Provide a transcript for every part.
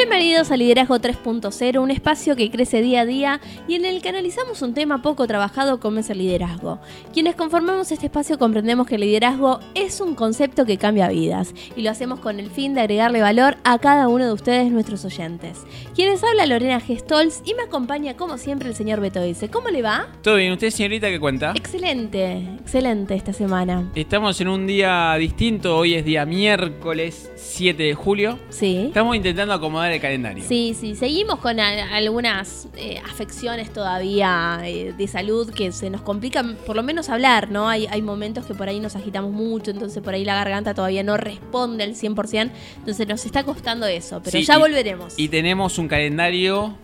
Bienvenidos a Liderazgo 3.0, un espacio que crece día a día y en el que analizamos un tema poco trabajado como es el liderazgo. Quienes conformamos este espacio comprendemos que el liderazgo es un concepto que cambia vidas y lo hacemos con el fin de agregarle valor a cada uno de ustedes, nuestros oyentes. Quienes habla Lorena Gestols y me acompaña como siempre el señor Beto dice. ¿Cómo le va? Todo bien, ¿usted señorita qué cuenta? Excelente, excelente esta semana. Estamos en un día distinto, hoy es día miércoles 7 de julio. Sí. Estamos intentando acomodar el calendario. Sí, sí, seguimos con a- algunas eh, afecciones todavía eh, de salud que se nos complican, por lo menos hablar, ¿no? Hay, hay momentos que por ahí nos agitamos mucho, entonces por ahí la garganta todavía no responde al 100%, entonces nos está costando eso, pero Sí, ya y- volveremos. Y tenemos un calendario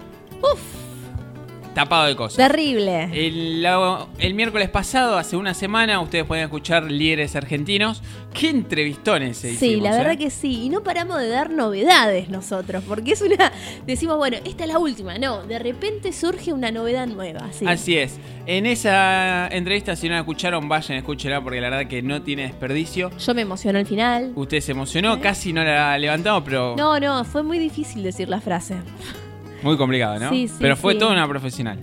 Uf, tapado de cosas. terrible. El, la- el miércoles pasado, hace una semana, ustedes pueden escuchar líderes argentinos. ¿Qué entrevistones se Sí, hicimos, la verdad eh? que sí. Y no paramos de dar novedades nosotros, porque es una... Decimos, bueno, esta es la última. No, de repente surge una novedad nueva. Sí. Así es. En esa entrevista, si no la escucharon, vayan, escúchenla porque la verdad que no tiene desperdicio. Yo me emocioné al final. Usted se emocionó, casi no la levantamos, pero No, no, fue muy difícil decir la frase. Muy complicado, ¿no? Sí, sí, pero fue sí. toda una profesional.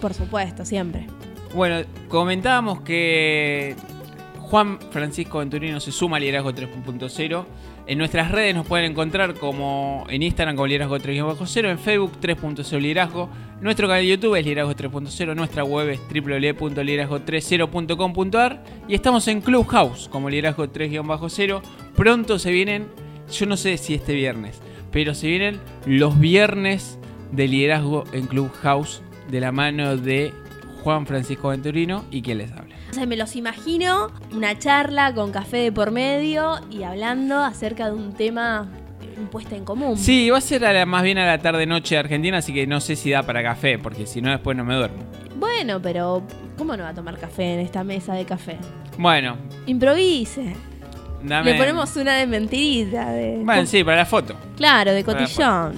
Por supuesto, siempre. Bueno, comentábamos que Juan Francisco Venturino se suma a Liderazgo 3.0. En nuestras redes nos pueden encontrar como en Instagram como Liderazgo 3.0, en Facebook 3.0 Liderazgo. Nuestro canal de YouTube es Liderazgo 3.0, nuestra web es www.liderazgo30.com.ar y estamos en Clubhouse como Liderazgo 3.0. Pronto se vienen, yo no sé si este viernes, pero se vienen los viernes de liderazgo en Clubhouse de la mano de Juan Francisco Venturino y quien les habla. O sea, me los imagino, una charla con café de por medio y hablando acerca de un tema impuesto en común. Sí, va a ser a la- más bien a la tarde-noche de Argentina, así que no sé si da para café, porque si no después no me duermo. Bueno, pero ¿cómo no va a tomar café en esta mesa de café? Bueno, Improvise. Dame... Le ponemos una de mentirita. De... Bueno, sí, para la foto. Claro, de cotillón.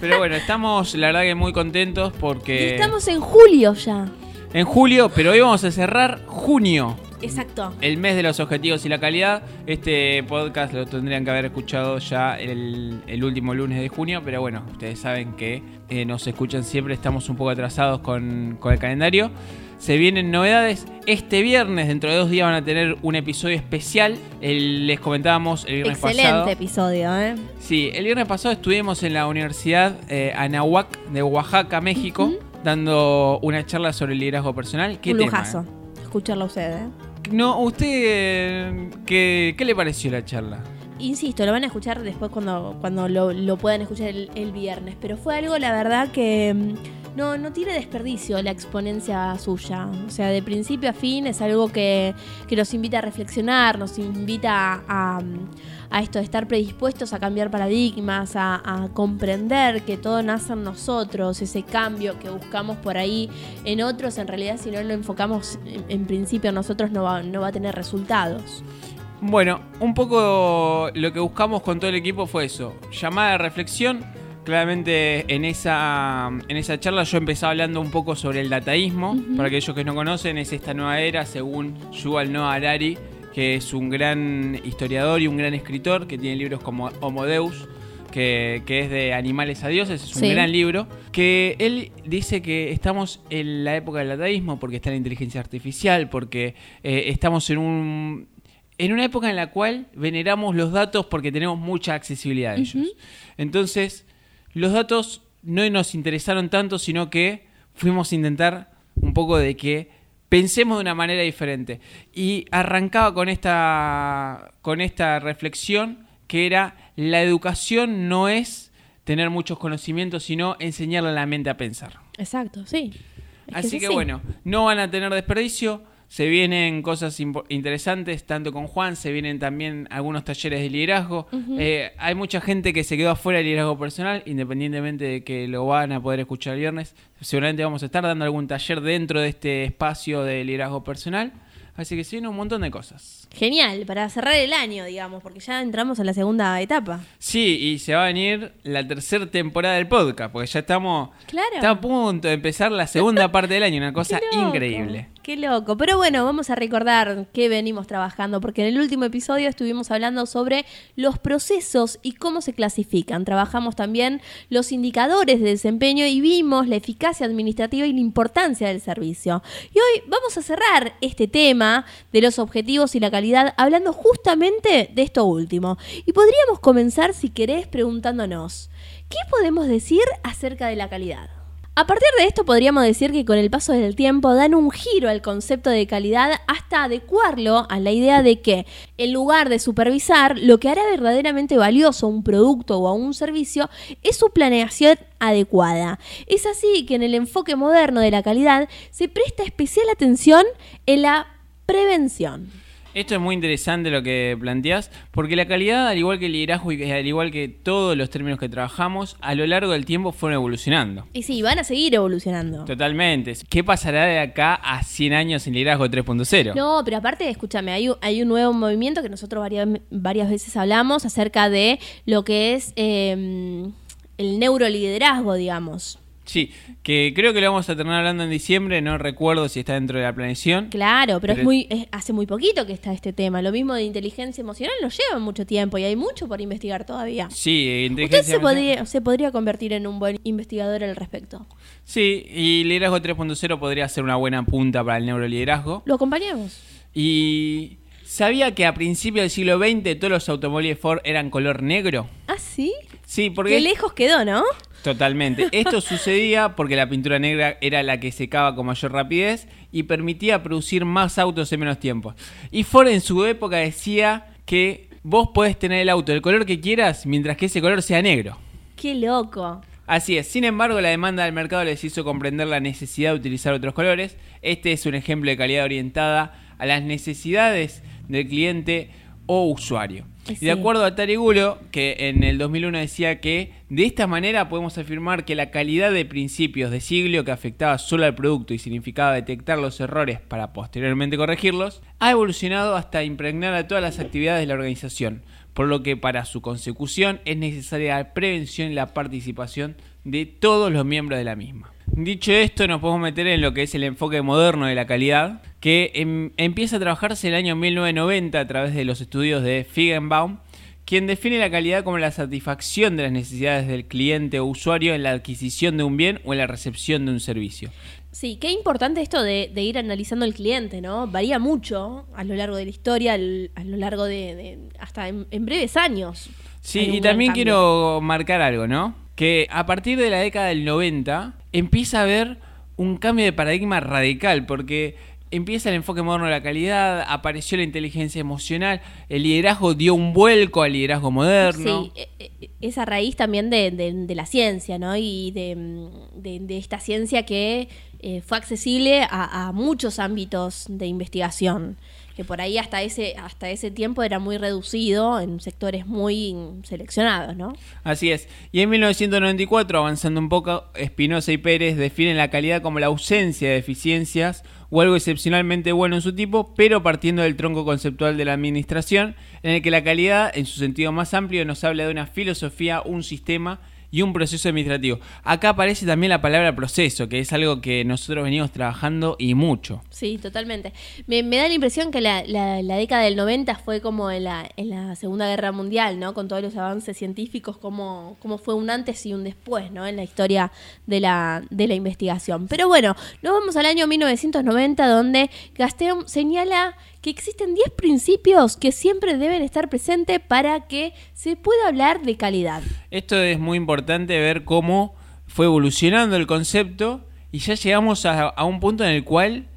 Pero bueno, estamos la verdad que muy contentos Y porque... estamos en julio ya. En julio, pero hoy vamos a cerrar junio. Exacto. El mes de los objetivos y la calidad. Este podcast lo tendrían que haber escuchado ya el, el último lunes de junio, pero bueno, ustedes saben que eh, nos escuchan siempre, estamos un poco atrasados con, con el calendario. Se vienen novedades. Este viernes, dentro de dos días, van a tener un episodio especial. El- les comentábamos el viernes Excelente pasado. episodio, ¿eh? Sí, el viernes pasado estuvimos en la Universidad eh, Anahuac de Oaxaca, México, dando una charla sobre el liderazgo personal. ¿Qué Un tema, lujazo. eh? Escucharlo a usted, ¿eh? No, ¿usted eh, qué, qué le pareció la charla? Insisto, lo van a escuchar después cuando, cuando lo, lo puedan escuchar el, viernes. Pero fue algo, la verdad, que mm, no, no tiene desperdicio la exponencia suya. O sea, de principio a fin es algo que, que nos invita a reflexionar, nos invita a, a esto de estar predispuestos a cambiar paradigmas, a, a comprender que todo nace en nosotros, ese cambio que buscamos por ahí en otros, en realidad si no lo enfocamos en, en principio nosotros no va, no va a tener resultados. Bueno, un poco lo que buscamos con todo el equipo fue eso, llamada de reflexión. Claramente en esa, en esa charla yo empecé hablando un poco sobre el dataísmo. Para aquellos que no conocen, es esta nueva era, según Yuval Noah Harari, que es un gran historiador y un gran escritor que tiene libros como Homo Deus, que, que es de animales a dioses, es un Sí. gran libro, que él dice que estamos en la época del dataísmo porque está la inteligencia artificial, porque eh, estamos en un en una época en la cual veneramos los datos porque tenemos mucha accesibilidad a ellos. Entonces, los datos no nos interesaron tanto, sino que fuimos a intentar un poco de que pensemos de una manera diferente. Y arrancaba con esta, con esta reflexión que era, la educación no es tener muchos conocimientos, sino enseñarle a la mente a pensar. Exacto, sí. Es Así que bueno, no van a tener desperdicio. Se vienen cosas interesantes, tanto con Juan, se vienen también algunos talleres de liderazgo. Eh, hay mucha gente que se quedó afuera del liderazgo personal, independientemente de que lo van a poder escuchar el viernes. Seguramente vamos a estar dando algún taller dentro de este espacio de liderazgo personal. Así que se viene un montón de cosas. Genial, para cerrar el año, digamos, porque ya entramos en la segunda etapa. Sí, y se va a venir la tercera temporada del podcast, porque ya estamos Claro. está a punto de empezar la segunda parte del año, una cosa Qué loco, increíble. Qué loco. Pero bueno, vamos a recordar qué venimos trabajando, porque en el último episodio estuvimos hablando sobre los procesos y cómo se clasifican. Trabajamos también los indicadores de desempeño y vimos la eficacia administrativa y la importancia del servicio. Y hoy vamos a cerrar este tema de los objetivos y la hablando justamente de esto último. Y podríamos comenzar, si querés, preguntándonos, ¿qué podemos decir acerca de la calidad? A partir de esto podríamos decir que con el paso del tiempo dan un giro al concepto de calidad hasta adecuarlo a la idea de que en lugar de supervisar, lo que hará verdaderamente valioso un producto o un servicio es su planeación adecuada. Es así que en el enfoque moderno de la calidad se presta especial atención en la prevención. Esto es muy interesante lo que planteas, porque la calidad, al igual que el liderazgo y al igual que todos los términos que trabajamos, a lo largo del tiempo fueron evolucionando. Y sí, van a seguir evolucionando. Totalmente. ¿Qué pasará de acá a 100 años en liderazgo 3.0? No, pero aparte, escúchame, hay, hay, un nuevo movimiento que nosotros varias, varias veces hablamos acerca de lo que es eh, el neuroliderazgo, digamos. Sí, que creo que lo vamos a terminar hablando en diciembre, no recuerdo si está dentro de la planeación. Claro, pero, es muy hace muy poquito que está este tema. Lo mismo de inteligencia emocional nos lleva mucho tiempo y hay mucho por investigar todavía. Sí, inteligencia Usted se podría, se podría convertir en un buen investigador al respecto. Sí, y liderazgo 3.0 podría ser una buena punta para el neuroliderazgo. Lo acompañamos. Y ¿sabía que a principios del siglo XX todos los automóviles Ford eran color negro? ¿Ah, sí? Sí, porque... Qué lejos quedó, ¿no? Totalmente. Esto sucedía porque la pintura negra era la que secaba con mayor rapidez y permitía producir más autos en menos tiempo. Y Ford en su época decía que vos podés tener el auto del color que quieras mientras que ese color sea negro. ¡Qué loco! Así es, sin embargo la demanda del mercado les hizo comprender la necesidad de utilizar otros colores. Este es un ejemplo de calidad orientada a las necesidades del cliente o usuario. Y de acuerdo a Tarigulo, que en el 2001 decía que de esta manera podemos afirmar que la calidad de principios de siglo que afectaba solo al producto y significaba detectar los errores para posteriormente corregirlos, ha evolucionado hasta impregnar a todas las actividades de la organización, por lo que para su consecución es necesaria la prevención y la participación de todos los miembros de la misma. Dicho esto, nos podemos meter en lo que es el enfoque moderno de la calidad, que em, empieza a trabajarse el año 1990 a través de los estudios de Feigenbaum, quien define la calidad como la satisfacción de las necesidades del cliente o usuario en la adquisición de un bien o en la recepción de un servicio. Sí, qué importante esto de, ir analizando el cliente, ¿no? Varía mucho a lo largo de la historia, a lo largo de, hasta en, breves años. Sí, y también quiero marcar algo, ¿no? Que a partir de la década del 90 empieza a haber un cambio de paradigma radical, porque empieza el enfoque moderno de la calidad, apareció la inteligencia emocional, el liderazgo dio un vuelco al liderazgo moderno. Sí, e, e, esa raíz también de, la ciencia, ¿no? Y de, esta ciencia que eh, fue accesible a, muchos ámbitos de investigación que por ahí hasta ese, hasta ese tiempo era muy reducido en sectores muy seleccionados, ¿no? Así es. Y en 1994, avanzando un poco, Espinosa y Pérez definen la calidad como la ausencia de deficiencias o algo excepcionalmente bueno en su tipo, pero partiendo del tronco conceptual de la administración, en el que la calidad, en su sentido más amplio, nos habla de una filosofía, un sistema, y un proceso administrativo. Acá aparece también la palabra proceso, que es algo que nosotros venimos trabajando y mucho. Sí, totalmente. Me, da la impresión que la, década del 90 fue como en la, en la Segunda Guerra Mundial, ¿no? Con todos los avances científicos, como, como fue un antes y un después, ¿no? En la historia de la, de la investigación. Pero bueno, nos vamos al año 1990, donde Gaston señala que existen 10 principios que siempre deben estar presentes para que se pueda hablar de calidad. Esto es muy importante ver cómo fue evolucionando el concepto y ya llegamos a, a un punto en el cual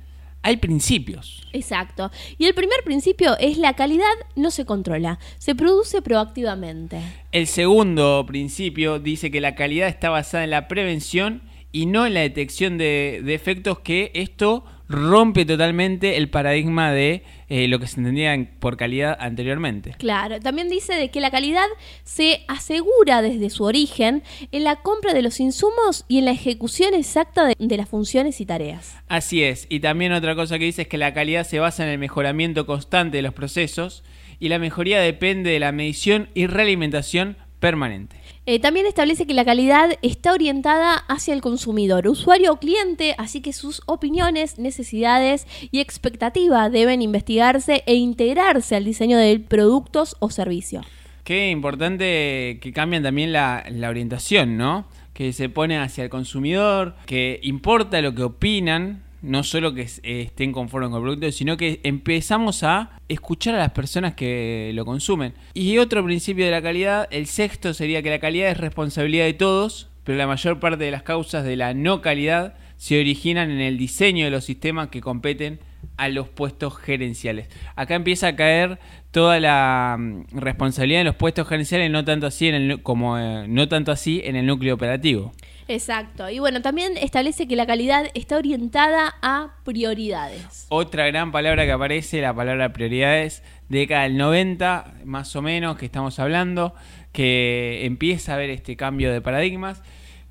hay principios. Exacto. Y el primer principio es la calidad no se controla, se produce proactivamente. El segundo principio dice que la calidad está basada en la prevención y no en la detección de defectos que esto rompe totalmente el paradigma de eh, lo que se entendía por calidad anteriormente. Claro, también dice de que la calidad se asegura desde su origen en la compra de los insumos y en la ejecución exacta de, de las funciones y tareas. Así es, y también otra cosa que dice es que la calidad se basa en el mejoramiento constante de los procesos y la mejoría depende de la medición y realimentación permanente. Eh, también establece que la calidad está orientada hacia el consumidor, usuario o cliente, así que sus opiniones, necesidades y expectativas deben investigarse e integrarse al diseño de productos o servicios. Qué importante que cambien también la, la orientación, ¿no? Que se pone hacia el consumidor, que importa lo que opinan no solo que eh, estén conformes con el producto, sino que empezamos a escuchar a las personas que lo consumen. Y otro principio de la calidad, el sexto sería que la calidad es responsabilidad de todos, pero la mayor parte de las causas de la no calidad se originan en el diseño de los sistemas que competen a los puestos gerenciales. Acá empieza a caer toda la mm, responsabilidad en los puestos gerenciales, no tanto así en el, como eh, no tanto así en el núcleo operativo. Exacto. Y bueno, también establece que la calidad está orientada a prioridades. Otra gran palabra que aparece, la palabra prioridades, década del 90, más o menos, que estamos hablando, que empieza a haber este cambio de paradigmas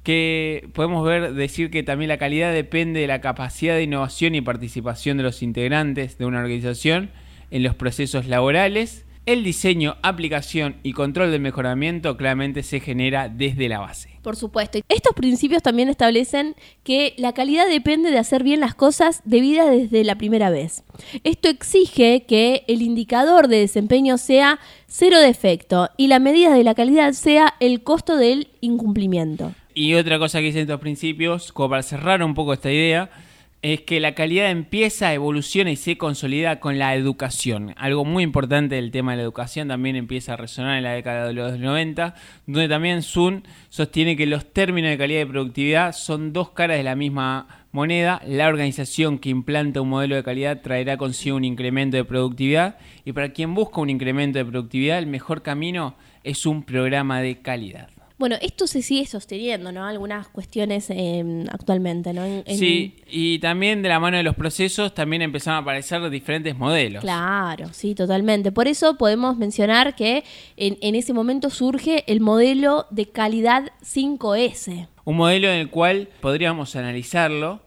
que podemos ver decir que también la calidad depende de la capacidad de innovación y participación de los integrantes de una organización en los procesos laborales. El diseño, aplicación y control del mejoramiento claramente se genera desde la base. Por supuesto. Estos principios también establecen que la calidad depende de hacer bien las cosas debidas desde la primera vez. Esto exige que el indicador de desempeño sea cero defecto y la medida de la calidad sea el costo del incumplimiento. Y otra cosa que dicen estos principios, como para cerrar un poco esta idea, es que la calidad empieza, evoluciona y se consolida con la educación. Algo muy importante del tema de la educación también empieza a resonar en la década de los 90, donde también Sun sostiene que los términos de calidad y productividad son dos caras de la misma moneda. La organización que implanta un modelo de calidad traerá consigo un incremento de productividad y para quien busca un incremento de productividad, el mejor camino es un programa de calidad. Bueno, esto se sigue sosteniendo, ¿no? Algunas cuestiones em, actualmente, ¿no? Sí, y también de la mano de los procesos también empezaron a aparecer diferentes modelos. Claro, sí, totalmente. Por eso podemos mencionar que en, en ese momento surge el modelo de calidad 5S. Un modelo en el cual podríamos analizarlo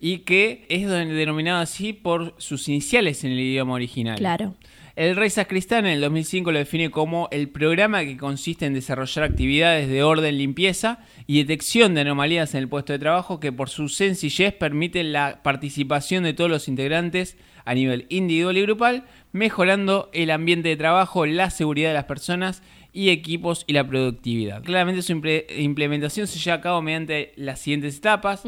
y que es denominado así por sus iniciales en el idioma original. Claro. El Rey Sacristán en el 2005 lo define como el programa que consiste en desarrollar actividades de orden, limpieza y detección de anomalías en el puesto de trabajo que por su sencillez permiten la participación de todos los integrantes a nivel individual y grupal, mejorando el ambiente de trabajo, la seguridad de las personas y equipos y la productividad. Claramente su implementación se lleva a cabo mediante las siguientes etapas,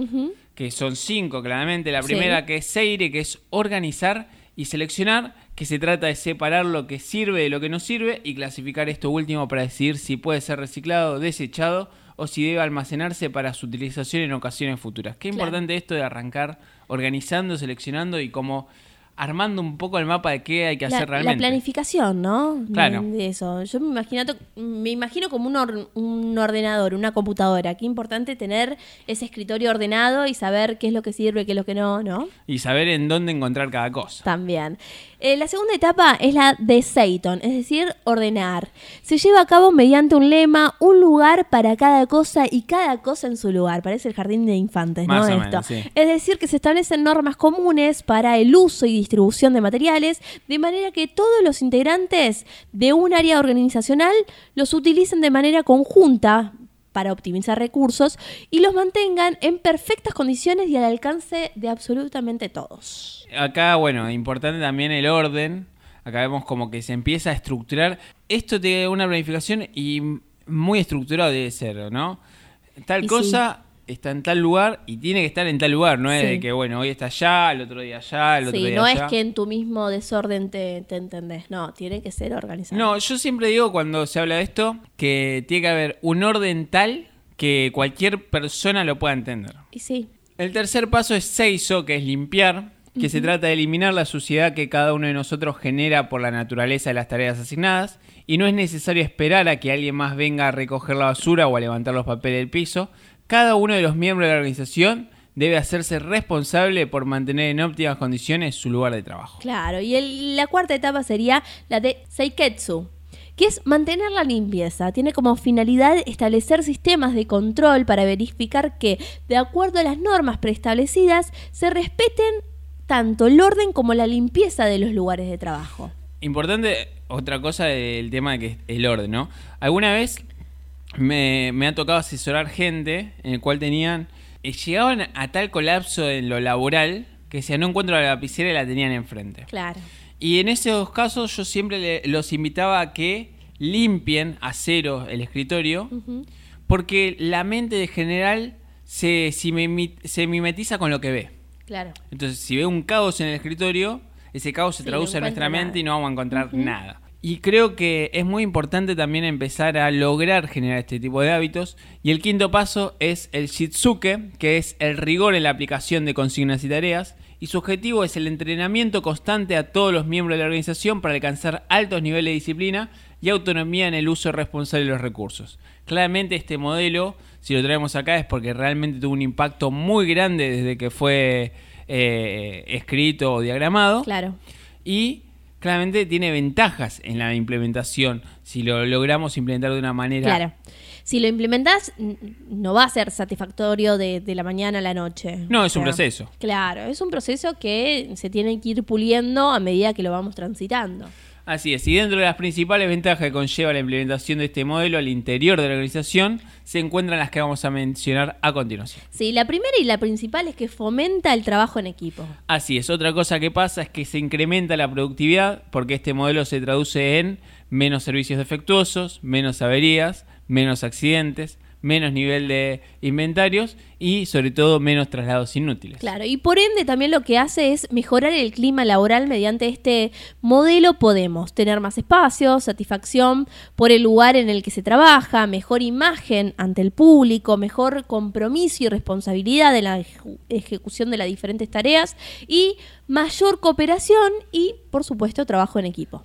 que son cinco claramente. La primera que es Seire, que es organizar y seleccionar que se trata de separar lo que sirve de lo que no sirve y clasificar esto último para decidir si puede ser reciclado, desechado o si debe almacenarse para su utilización en ocasiones futuras. Qué importante esto de arrancar organizando, seleccionando y como armando un poco el mapa de qué hay que hacer realmente. La planificación, ¿no? Claro. De, eso. Yo me imagino, me imagino como un, un, ordenador, una computadora. Qué importante tener ese escritorio ordenado y saber qué es lo que sirve, qué es lo que no, ¿no? Y saber en dónde encontrar cada cosa. También. Eh, la segunda etapa es la de Seiton, es decir, ordenar. Se lleva a cabo mediante un lema, un lugar para cada cosa y cada cosa en su lugar. Parece el jardín de infantes, ¿no? Esto. Es decir, que se establecen normas comunes para el uso y distribución de materiales, de manera que todos los integrantes de un área organizacional los utilicen de manera conjunta para optimizar recursos y los mantengan en perfectas condiciones y al alcance de absolutamente todos. Acá, bueno, importante también el orden. Acá vemos como que se empieza a estructurar. Esto tiene una planificación y muy estructurado debe ser, ¿no? Tal cosa está en tal lugar y tiene que estar en tal lugar, no es de que, bueno, hoy está allá, el otro día allá, el otro día no allá. es que en tu mismo desorden te, te, entendés, no, tiene que ser organizado. No, yo siempre digo cuando se habla de esto que tiene que haber un orden tal que cualquier persona lo pueda entender. Y sí. El tercer paso es seiso, que es limpiar, que se trata de eliminar la suciedad que cada uno de nosotros genera por la naturaleza de las tareas asignadas, y no es necesario esperar a que alguien más venga a recoger la basura o a levantar los papeles del piso, cada uno de los miembros de la organización debe hacerse responsable por mantener en óptimas condiciones su lugar de trabajo. Claro, y la cuarta etapa sería la de Seiketsu, que es mantener la limpieza. Tiene como finalidad establecer sistemas de control para verificar que, de acuerdo a las normas preestablecidas, se respeten tanto el orden como la limpieza de los lugares de trabajo. Importante otra cosa del tema de que el orden, ¿no? ¿Alguna vez me, me ha tocado asesorar gente en el cual tenían. eh, llegaban a tal colapso en lo laboral que decían no encuentro la lapicera y la tenían enfrente. Claro. Y en esos casos yo siempre le- los invitaba a que limpien a cero el escritorio, porque la mente de general se, si se mimetiza con lo que ve. Claro. Entonces, si ve un caos en el escritorio, ese caos se Sí, traduce no en nuestra mente y no vamos a encontrar nada. Y creo que es muy importante también empezar a lograr generar este tipo de hábitos. Y el quinto paso es el Shitsuke, que es el rigor en la aplicación de consignas y tareas. Y su objetivo es el entrenamiento constante a todos los miembros de la organización para alcanzar altos niveles de disciplina y autonomía en el uso responsable de los recursos. Claramente este modelo, si lo traemos acá, es porque realmente tuvo un impacto muy grande desde que fue eh, escrito o diagramado. Claro. Y claramente tiene ventajas en la implementación si lo logramos implementar de una manera Claro. Si lo implementás, no va a ser satisfactorio de, de la mañana a la noche. No, O es un proceso. Claro, es un proceso que se tiene que ir puliendo a medida que lo vamos transitando. Así es, y dentro de las principales ventajas que conlleva la implementación de este modelo al interior de la organización se encuentran las que vamos a mencionar a continuación. Sí, la primera y la principal es que fomenta el trabajo en equipo. Así es, otra cosa que pasa es que se incrementa la productividad porque este modelo se traduce en menos servicios defectuosos, menos averías, menos accidentes, menos nivel de inventarios y sobre todo menos traslados inútiles. Claro, y por ende también lo que hace es mejorar el clima laboral mediante este modelo. Podemos tener más espacio, satisfacción por el lugar en el que se trabaja, mejor imagen ante el público, mejor compromiso y responsabilidad de la ejecución de las diferentes tareas y mayor cooperación y, por supuesto, trabajo en equipo.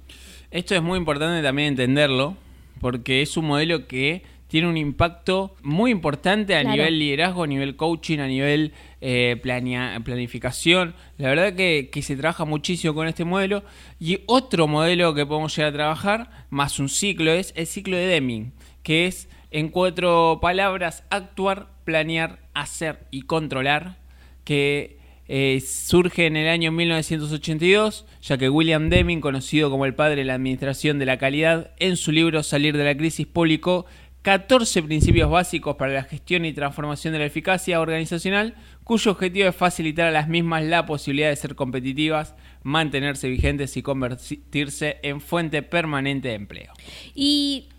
Esto es muy importante también entenderlo, porque es un modelo que tiene un impacto muy importante a Claro. nivel liderazgo, a nivel coaching, a nivel eh, planea- planificación. La verdad que, que se trabaja muchísimo con este modelo. Y otro modelo que podemos llegar a trabajar, más un ciclo, es el ciclo de Deming, que es en cuatro palabras, actuar, planear, hacer y controlar, que eh, surge en el año 1982, ya que William Deming, conocido como el padre de la administración de la calidad, en su libro Salir de la crisis publicó 14 principios básicos para la gestión y transformación de la eficacia organizacional, cuyo objetivo es facilitar a las mismas la posibilidad de ser competitivas, mantenerse vigentes y convertirse en fuente permanente de empleo. Y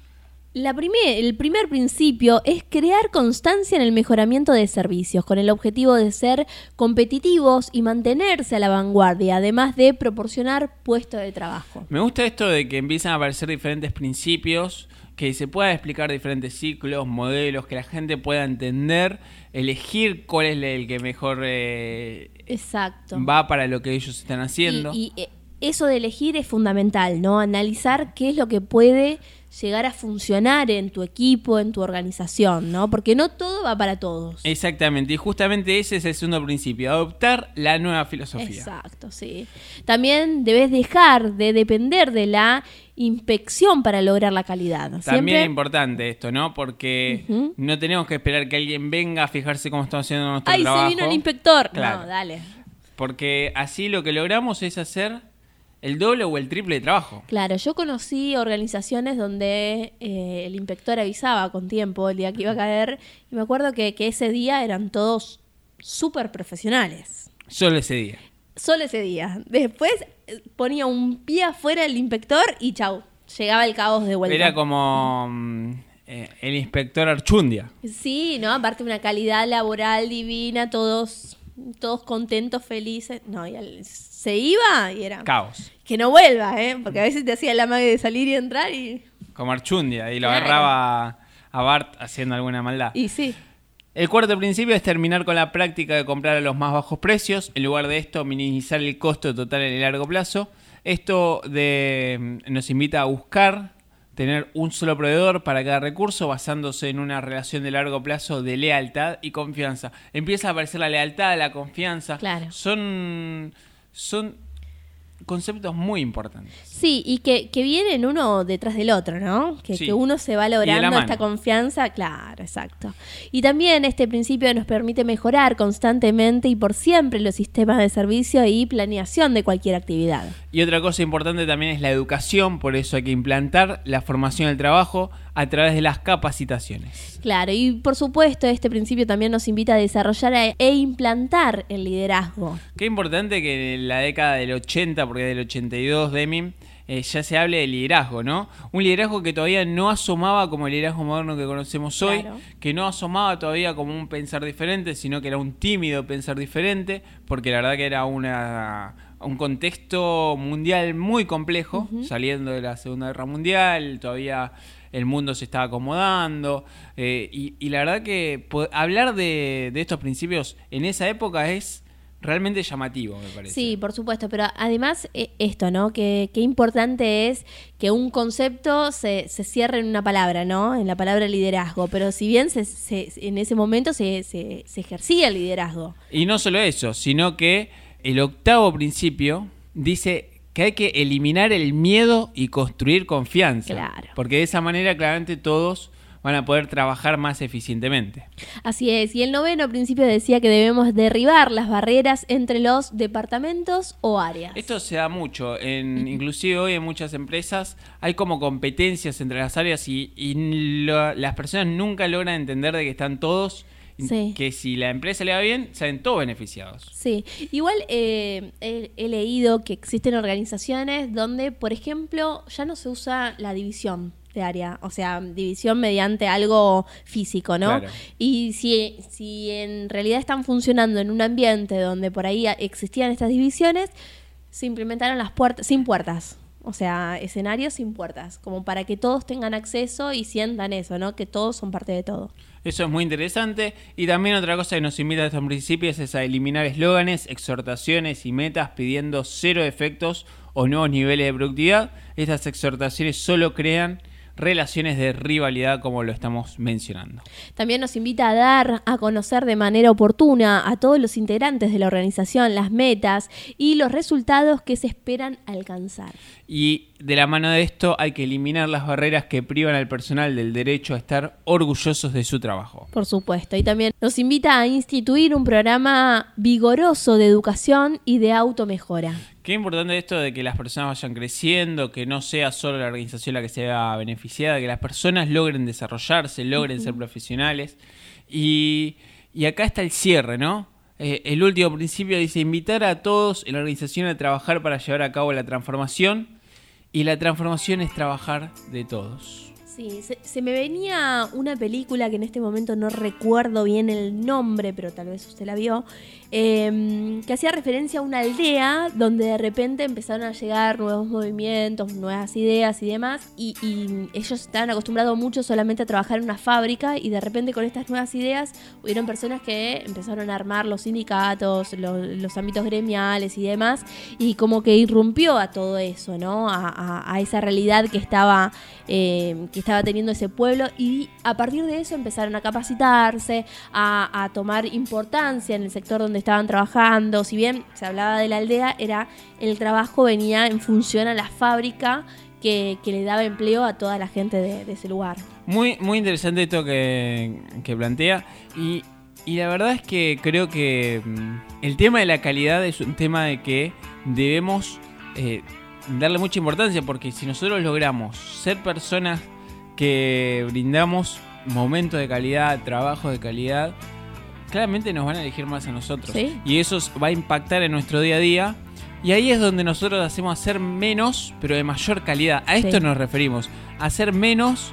la primer- el primer principio es crear constancia en el mejoramiento de servicios, con el objetivo de ser competitivos y mantenerse a la vanguardia, además de proporcionar puestos de trabajo. Me gusta esto de que empiezan a aparecer diferentes principios, que se pueda explicar diferentes ciclos, modelos, que la gente pueda entender, elegir cuál es el que mejor eh, Exacto. va para lo que ellos están haciendo. Y, y, eh, eso de elegir es fundamental, ¿no? Analizar qué es lo que puede llegar a funcionar en tu equipo, en tu organización, ¿no? Porque no todo va para todos. Exactamente, y justamente ese es el segundo principio, adoptar la nueva filosofía. Exacto, sí. También debes dejar de depender de la inspección para lograr la calidad. También Siempre- es importante esto, ¿no? Porque no tenemos que esperar que alguien venga a fijarse cómo estamos haciendo nuestro ¡Ay, trabajo. se vino el inspector! Claro. No, dale. Porque así lo que logramos es hacer el doble o el triple de trabajo. Claro, yo conocí organizaciones donde eh, el inspector avisaba con tiempo el día que iba a caer y me acuerdo que, que ese día eran todos súper profesionales. Solo ese día. Solo ese día. Después eh, ponía un pie afuera el inspector y chau, llegaba el caos de vuelta. Era como mm, eh, el inspector Archundia. Sí, ¿no? Aparte una calidad laboral divina, todos, todos contentos, felices. No, y al- se iba y era... Caos. Que no vuelva, ¿eh? Porque a veces te hacía la magia de salir y entrar y... Como Archundia. Y lo Claro. agarraba a Bart haciendo alguna maldad. Y sí. El cuarto principio es terminar con la práctica de comprar a los más bajos precios. En lugar de esto, minimizar el costo total en el largo plazo. Esto de, mm, nos invita a buscar tener un solo proveedor para cada recurso basándose en una relación de largo plazo de lealtad y confianza. Empieza a aparecer la lealtad, la confianza. Claro. Son, son conceptos muy importantes. Sí, y que, que vienen uno detrás del otro, ¿no? Que, Sí. que uno se va logrando esta confianza, claro, exacto. Y también este principio nos permite mejorar constantemente y por siempre los sistemas de servicio y planeación de cualquier actividad. Y otra cosa importante también es la educación, por eso hay que implantar la formación del trabajo a través de las capacitaciones. Claro, y por supuesto este principio también nos invita a desarrollar e- e implantar el liderazgo. Qué importante que en la década del 80, porque del 82, Deming, eh, ya se hable de liderazgo, ¿no? Un liderazgo que todavía no asomaba como el liderazgo moderno que conocemos hoy, Claro. que no asomaba todavía como un pensar diferente, sino que era un tímido pensar diferente, porque la verdad que era una, un contexto mundial muy complejo, saliendo de la Segunda Guerra Mundial, todavía el mundo se estaba acomodando, eh, y, y la verdad que hablar de, de estos principios en esa época es realmente llamativo, me parece. Sí, por supuesto, pero además eh, esto, ¿no? Que, qué importante es que un concepto se, se cierre en una palabra, ¿no? En la palabra liderazgo, pero si bien se, se- en ese momento se ejercía el liderazgo. Y no solo eso, sino que el octavo principio dice que hay que eliminar el miedo y construir confianza. Claro. Porque de esa manera claramente todos van a poder trabajar más eficientemente. Así es, y el noveno principio decía que debemos derribar las barreras entre los departamentos o áreas. Esto se da mucho, en, inclusive hoy en muchas empresas hay como competencias entre las áreas y, y lo- las personas nunca logran entender de que están todos, Sí. que si la empresa le va bien, salen todos beneficiados. Sí, igual eh, he, he leído que existen organizaciones donde, por ejemplo, ya no se usa la división de área, o sea, división mediante algo físico, ¿no? Claro. Y si, si en realidad están funcionando en un ambiente donde por ahí existían estas divisiones, se implementaron las puertas, sin puertas. O sea, escenarios sin puertas, como para que todos tengan acceso y sientan eso, ¿no? Que todos son parte de todo. Eso es muy interesante. Y también otra cosa que nos invita a estos principios es a eliminar eslóganes, exhortaciones y metas pidiendo cero defectos o nuevos niveles de productividad. Estas exhortaciones solo crean relaciones de rivalidad como lo estamos mencionando. También nos invita a dar a conocer de manera oportuna a todos los integrantes de la organización las metas y los resultados que se esperan alcanzar. Y de la mano de esto hay que eliminar las barreras que privan al personal del derecho a estar orgullosos de su trabajo. Por supuesto. Y también nos invita a instituir un programa vigoroso de educación y de automejora. Qué importante esto de que las personas vayan creciendo, que no sea solo la organización la que sea beneficiada, que las personas logren desarrollarse, logren ser profesionales. Y, y acá está el cierre, ¿no? Eh, el último principio dice invitar a todos en la organización a trabajar para llevar a cabo la transformación. Y la transformación es trabajar de todos. Sí, se, me venía una película que en este momento no recuerdo bien el nombre, pero tal vez usted la vio, eh, que hacía referencia a una aldea donde de repente empezaron a llegar nuevos movimientos, nuevas ideas y demás, y, ellos estaban acostumbrados mucho solamente a trabajar en una fábrica y de repente con estas nuevas ideas hubieron personas que empezaron a armar los sindicatos, lo- los ámbitos gremiales y demás, y como que irrumpió a todo eso, ¿no? A, esa realidad que estaba, eh, estaba teniendo ese pueblo y a partir de eso empezaron a capacitarse, a, tomar importancia en el sector donde estaban trabajando. Si bien se hablaba de la aldea, era el trabajo venía en función a la fábrica que, que le daba empleo a toda la gente de, de ese lugar. Muy, muy interesante esto que, que plantea. Y, y la verdad es que creo que mm, el tema de la calidad es un tema de que debemos eh, darle mucha importancia. Porque si nosotros logramos ser personas que brindamos momentos de calidad, trabajos de calidad, claramente nos van a elegir más a nosotros. Sí. Y eso va a impactar en nuestro día a día. Y ahí es donde nosotros hacemos hacer menos, pero de mayor calidad. A esto Sí. nos referimos. Hacer menos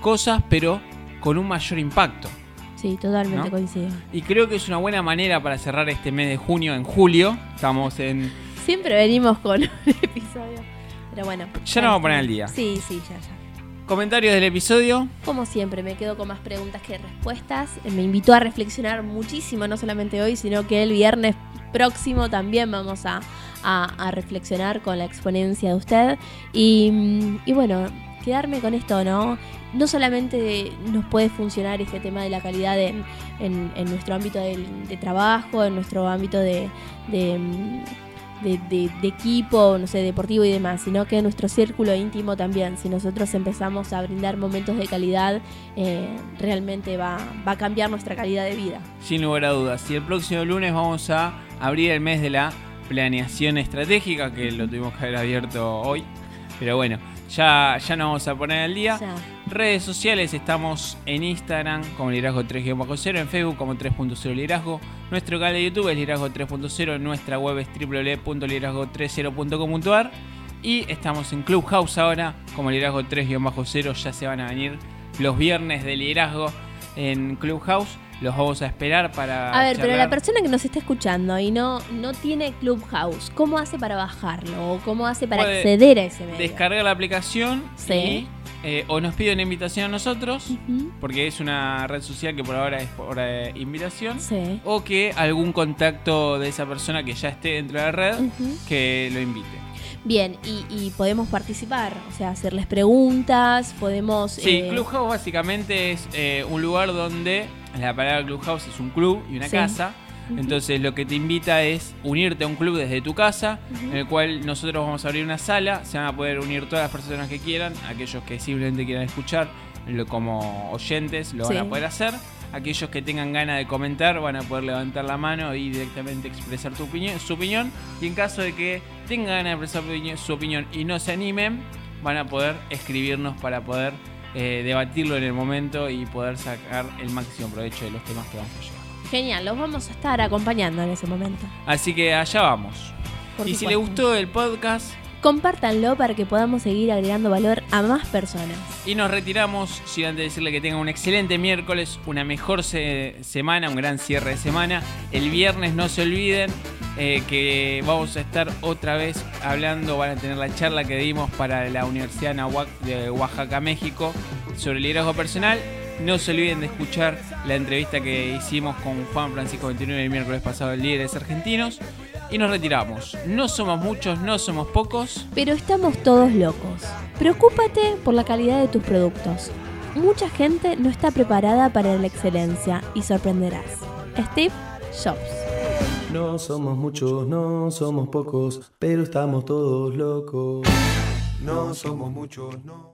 cosas, pero con un mayor impacto. Sí, totalmente ¿No? coincido. Y creo que es una buena manera para cerrar este mes de junio. En julio, estamos en... Siempre venimos con un episodio. Pero bueno. Ya nos vamos a poner al día. Sí, sí, ya, ya. Comentarios del episodio. Como siempre, me quedo con más preguntas que respuestas. Me invitó a reflexionar muchísimo, no solamente hoy, sino que el viernes próximo también vamos a, a- reflexionar con la exponencia de usted. Y, y bueno, quedarme con esto, ¿no? No solamente nos puede funcionar este tema de la calidad en, en- nuestro ámbito del- de, trabajo, en nuestro ámbito de, de, de, de- de equipo, no sé, deportivo y demás, sino que nuestro círculo íntimo también. Si nosotros empezamos a brindar momentos de calidad, eh, realmente va, va a cambiar nuestra calidad de vida. Sin lugar a dudas. Y el próximo lunes vamos a abrir el mes de la planeación estratégica, que lo tuvimos que haber abierto hoy. Pero bueno, ya, ya nos vamos a poner al día. Ya. Redes sociales, estamos en Instagram como Liderazgo 3-0, en Facebook como 3.0 Liderazgo, nuestro canal de YouTube es Liderazgo 3.0, nuestra web es www.liderazgo30.com.ar y estamos en Clubhouse ahora como Liderazgo 3-0, ya se van a venir los viernes de liderazgo en Clubhouse, los vamos a esperar para... A ver, pero la persona que nos está escuchando y no, no tiene Clubhouse, ¿cómo hace para bajarlo? ¿O cómo hace para Puede acceder a ese medio? Descarga la aplicación Sí. y, eh, o nos pide una invitación a nosotros, porque es una red social que por ahora es por eh, invitación. Sí. o que algún contacto de esa persona que ya esté dentro de la red que lo invite. Bien, y, y podemos participar, o sea, hacerles preguntas, podemos... Sí, eh, Clubhouse básicamente es eh, un lugar donde la palabra Clubhouse es un club y una Sí. casa. Entonces lo que te invita es unirte a un club desde tu casa, en el cual nosotros vamos a abrir una sala, se van a poder unir todas las personas que quieran, aquellos que simplemente quieran escuchar, lo- como oyentes lo van a poder hacer, aquellos que tengan ganas de comentar van a poder levantar la mano y directamente expresar tu opinión, su opinión, y en caso de que tengan ganas de expresar su opinión y no se animen, van a poder escribirnos para poder eh, debatirlo en el momento y poder sacar el máximo provecho de los temas que vamos a llevar. Genial, los vamos a estar acompañando en ese momento. Así que allá vamos. por y si les gustó el podcast Compártanlo para que podamos seguir agregando valor a más personas. y nos retiramos, sin antes decirle que tengan un excelente miércoles, una mejor se- semana, un gran cierre de semana. El viernes no se olviden eh, que vamos a estar otra vez hablando, van a tener la charla que dimos para la Universidad de Oaxaca, México, sobre liderazgo personal. No se olviden de escuchar la entrevista que hicimos con Juan Francisco 29 el miércoles pasado, el Líderes Argentinos. Y nos retiramos. No somos muchos, no somos pocos. Pero estamos todos locos. Preocúpate por la calidad de tus productos. Mucha gente no está preparada para la excelencia y sorprenderás. Steve Jobs. No somos muchos, no somos pocos, pero estamos todos locos. No somos muchos, no.